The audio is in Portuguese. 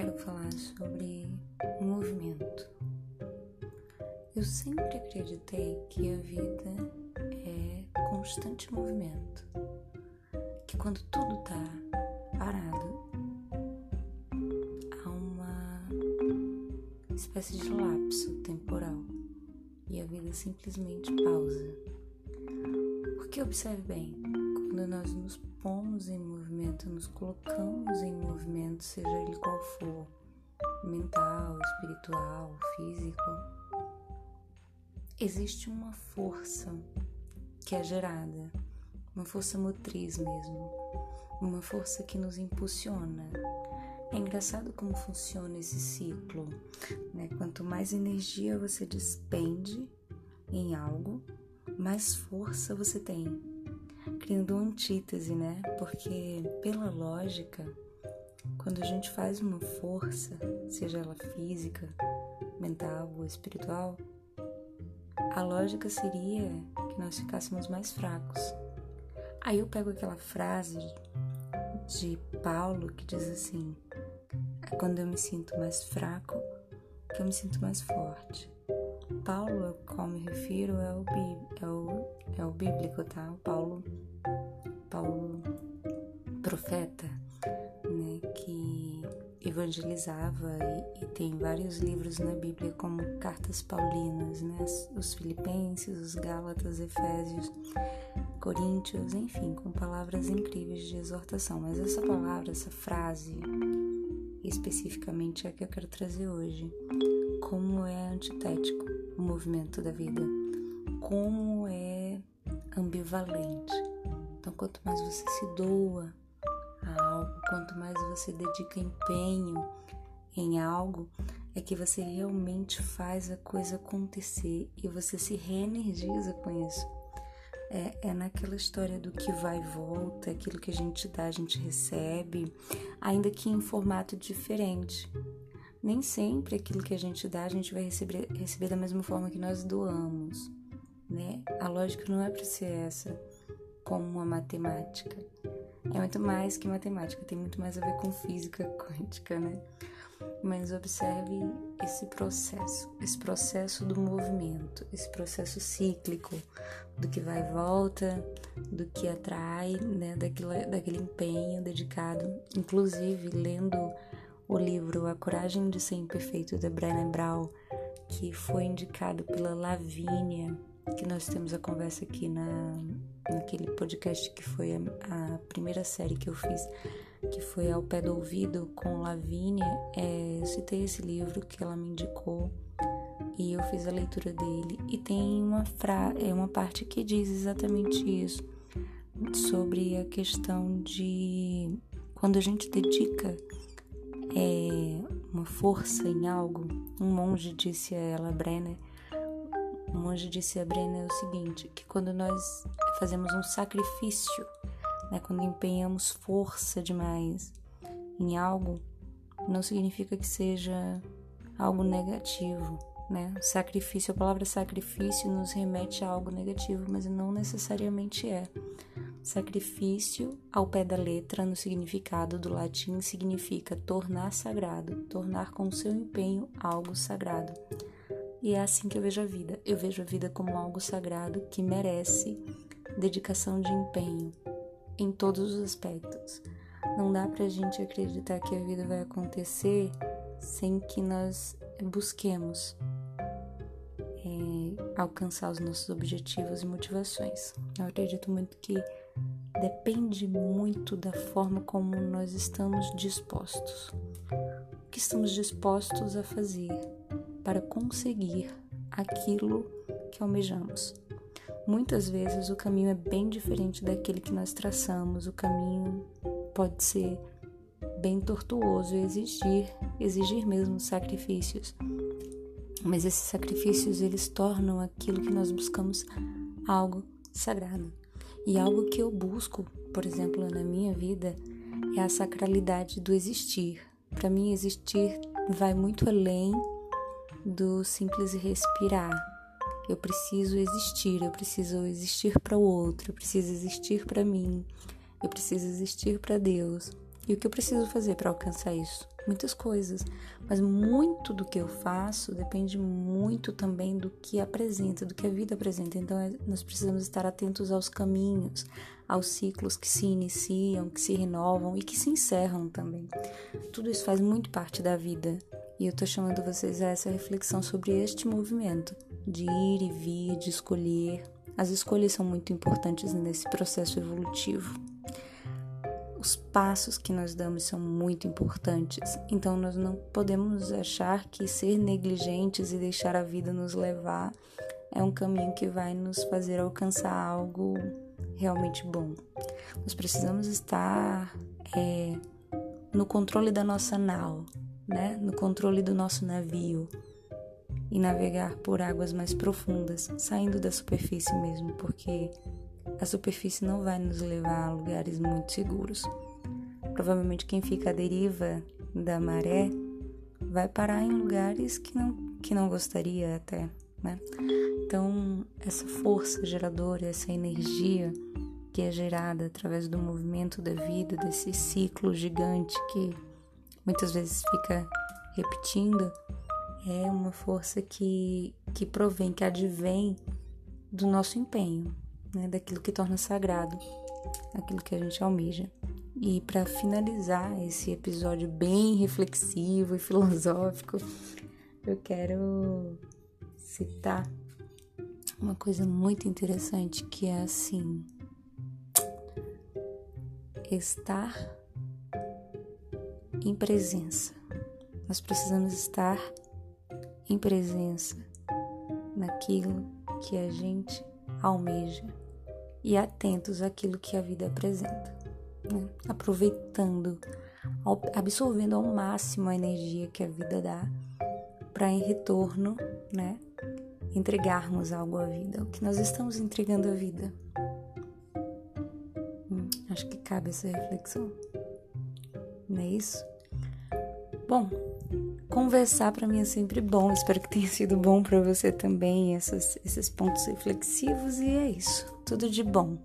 quero falar sobre movimento. Eu sempre acreditei que a vida é constante movimento, que quando tudo tá parado, há uma espécie de lapso temporal e a vida simplesmente pausa. Porque observe bem, quando nós nos pomos em movimento, nos colocamos em movimento, seja ele qual for, mental, espiritual, físico, existe uma força que é gerada, uma força motriz mesmo, uma força que nos impulsiona. É engraçado como funciona esse ciclo, né? Quanto mais energia você despende em algo, mais força você tem criando uma antítese, né? Porque, pela lógica, quando a gente faz uma força, seja ela física, mental ou espiritual, a lógica seria que nós ficássemos mais fracos. Aí eu pego aquela frase de Paulo que diz assim: é quando eu me sinto mais fraco que eu me sinto mais forte. Paulo, ao qual me refiro, é o, é o, é o bíblico, tá? O Paulo Paulo, profeta, né, que evangelizava e, e, tem vários livros na Bíblia como cartas paulinas, né, os Filipenses, os Gálatas, Efésios, Coríntios, enfim, com palavras incríveis de exortação. Mas essa palavra, essa frase, especificamente é a que eu quero trazer hoje. Como é antitético o movimento da vida, como é ambivalente então, quanto mais você se doa a algo, quanto mais você dedica empenho em algo, é que você realmente faz a coisa acontecer e você se reenergiza com isso. É, é naquela história do que vai e volta, aquilo que a gente dá, a gente recebe, ainda que em formato diferente. Nem sempre aquilo que a gente dá, a gente vai receber, receber da mesma forma que nós doamos, né? A lógica não é para ser essa como a matemática. É muito mais que matemática, tem muito mais a ver com física quântica, né? Mas observe esse processo, esse processo do movimento, esse processo cíclico, do que vai e volta, do que atrai, né? daquele, daquele empenho dedicado. Inclusive, lendo o livro A Coragem de Ser Imperfeito, da Brené Brown, que foi indicado pela Lavínia, que nós temos a conversa aqui na, naquele podcast que foi a, a primeira série que eu fiz, que foi Ao Pé do Ouvido com Lavínia. É, eu citei esse livro que ela me indicou e eu fiz a leitura dele. E tem uma, fra é uma parte que diz exatamente isso, sobre a questão de quando a gente dedica é, uma força em algo. Um monge disse a ela, Brenner, o monge disse a Brenner o seguinte, que quando nós fazemos um sacrifício, né, quando empenhamos força demais em algo, não significa que seja algo negativo, né? Sacrifício, a palavra sacrifício nos remete a algo negativo, mas não necessariamente é. Sacrifício, ao pé da letra, no significado do latim, significa tornar sagrado, tornar com seu empenho algo sagrado. E é assim que eu vejo a vida. Eu vejo a vida como algo sagrado que merece dedicação de empenho em todos os aspectos. Não dá pra gente acreditar que a vida vai acontecer sem que nós busquemos é, alcançar os nossos objetivos e motivações. Eu acredito muito que depende muito da forma como nós estamos dispostos. O que estamos dispostos a fazer para conseguir aquilo que almejamos. Muitas vezes o caminho é bem diferente daquele que nós traçamos, o caminho pode ser bem tortuoso e exigir, exigir mesmo sacrifícios. Mas esses sacrifícios eles tornam aquilo que nós buscamos algo sagrado. E algo que eu busco, por exemplo, na minha vida, é a sacralidade do existir. Para mim, existir vai muito além do simples respirar. Eu preciso existir, eu preciso existir para o outro, eu preciso existir para mim, eu preciso existir para Deus. E o que eu preciso fazer para alcançar isso? Muitas coisas, mas muito do que eu faço depende muito também do que apresenta, do que a vida apresenta. Então é, nós precisamos estar atentos aos caminhos, aos ciclos que se iniciam, que se renovam e que se encerram também. Tudo isso faz muito parte da vida. E eu estou chamando vocês a essa reflexão sobre este movimento de ir e vir, de escolher. As escolhas são muito importantes nesse processo evolutivo os passos que nós damos são muito importantes. Então nós não podemos achar que ser negligentes e deixar a vida nos levar é um caminho que vai nos fazer alcançar algo realmente bom. Nós precisamos estar é, no controle da nossa nau, né? no controle do nosso navio e navegar por águas mais profundas, saindo da superfície mesmo, porque a superfície não vai nos levar a lugares muito seguros. Provavelmente quem fica à deriva da maré vai parar em lugares que não, que não gostaria até, né? Então, essa força geradora, essa energia que é gerada através do movimento da vida, desse ciclo gigante que muitas vezes fica repetindo, é uma força que, que provém, que advém do nosso empenho, né, daquilo que torna sagrado, aquilo que a gente almeja. E para finalizar esse episódio bem reflexivo e filosófico, eu quero citar uma coisa muito interessante que é assim: estar em presença. Nós precisamos estar em presença naquilo que a gente almeja e atentos àquilo que a vida apresenta, né? aproveitando, absorvendo ao máximo a energia que a vida dá para em retorno, né, entregarmos algo à vida, o que nós estamos entregando à vida. Hum, acho que cabe essa reflexão, não é isso? Bom, Conversar para mim é sempre bom, espero que tenha sido bom para você também, essas, esses pontos reflexivos, e é isso. Tudo de bom.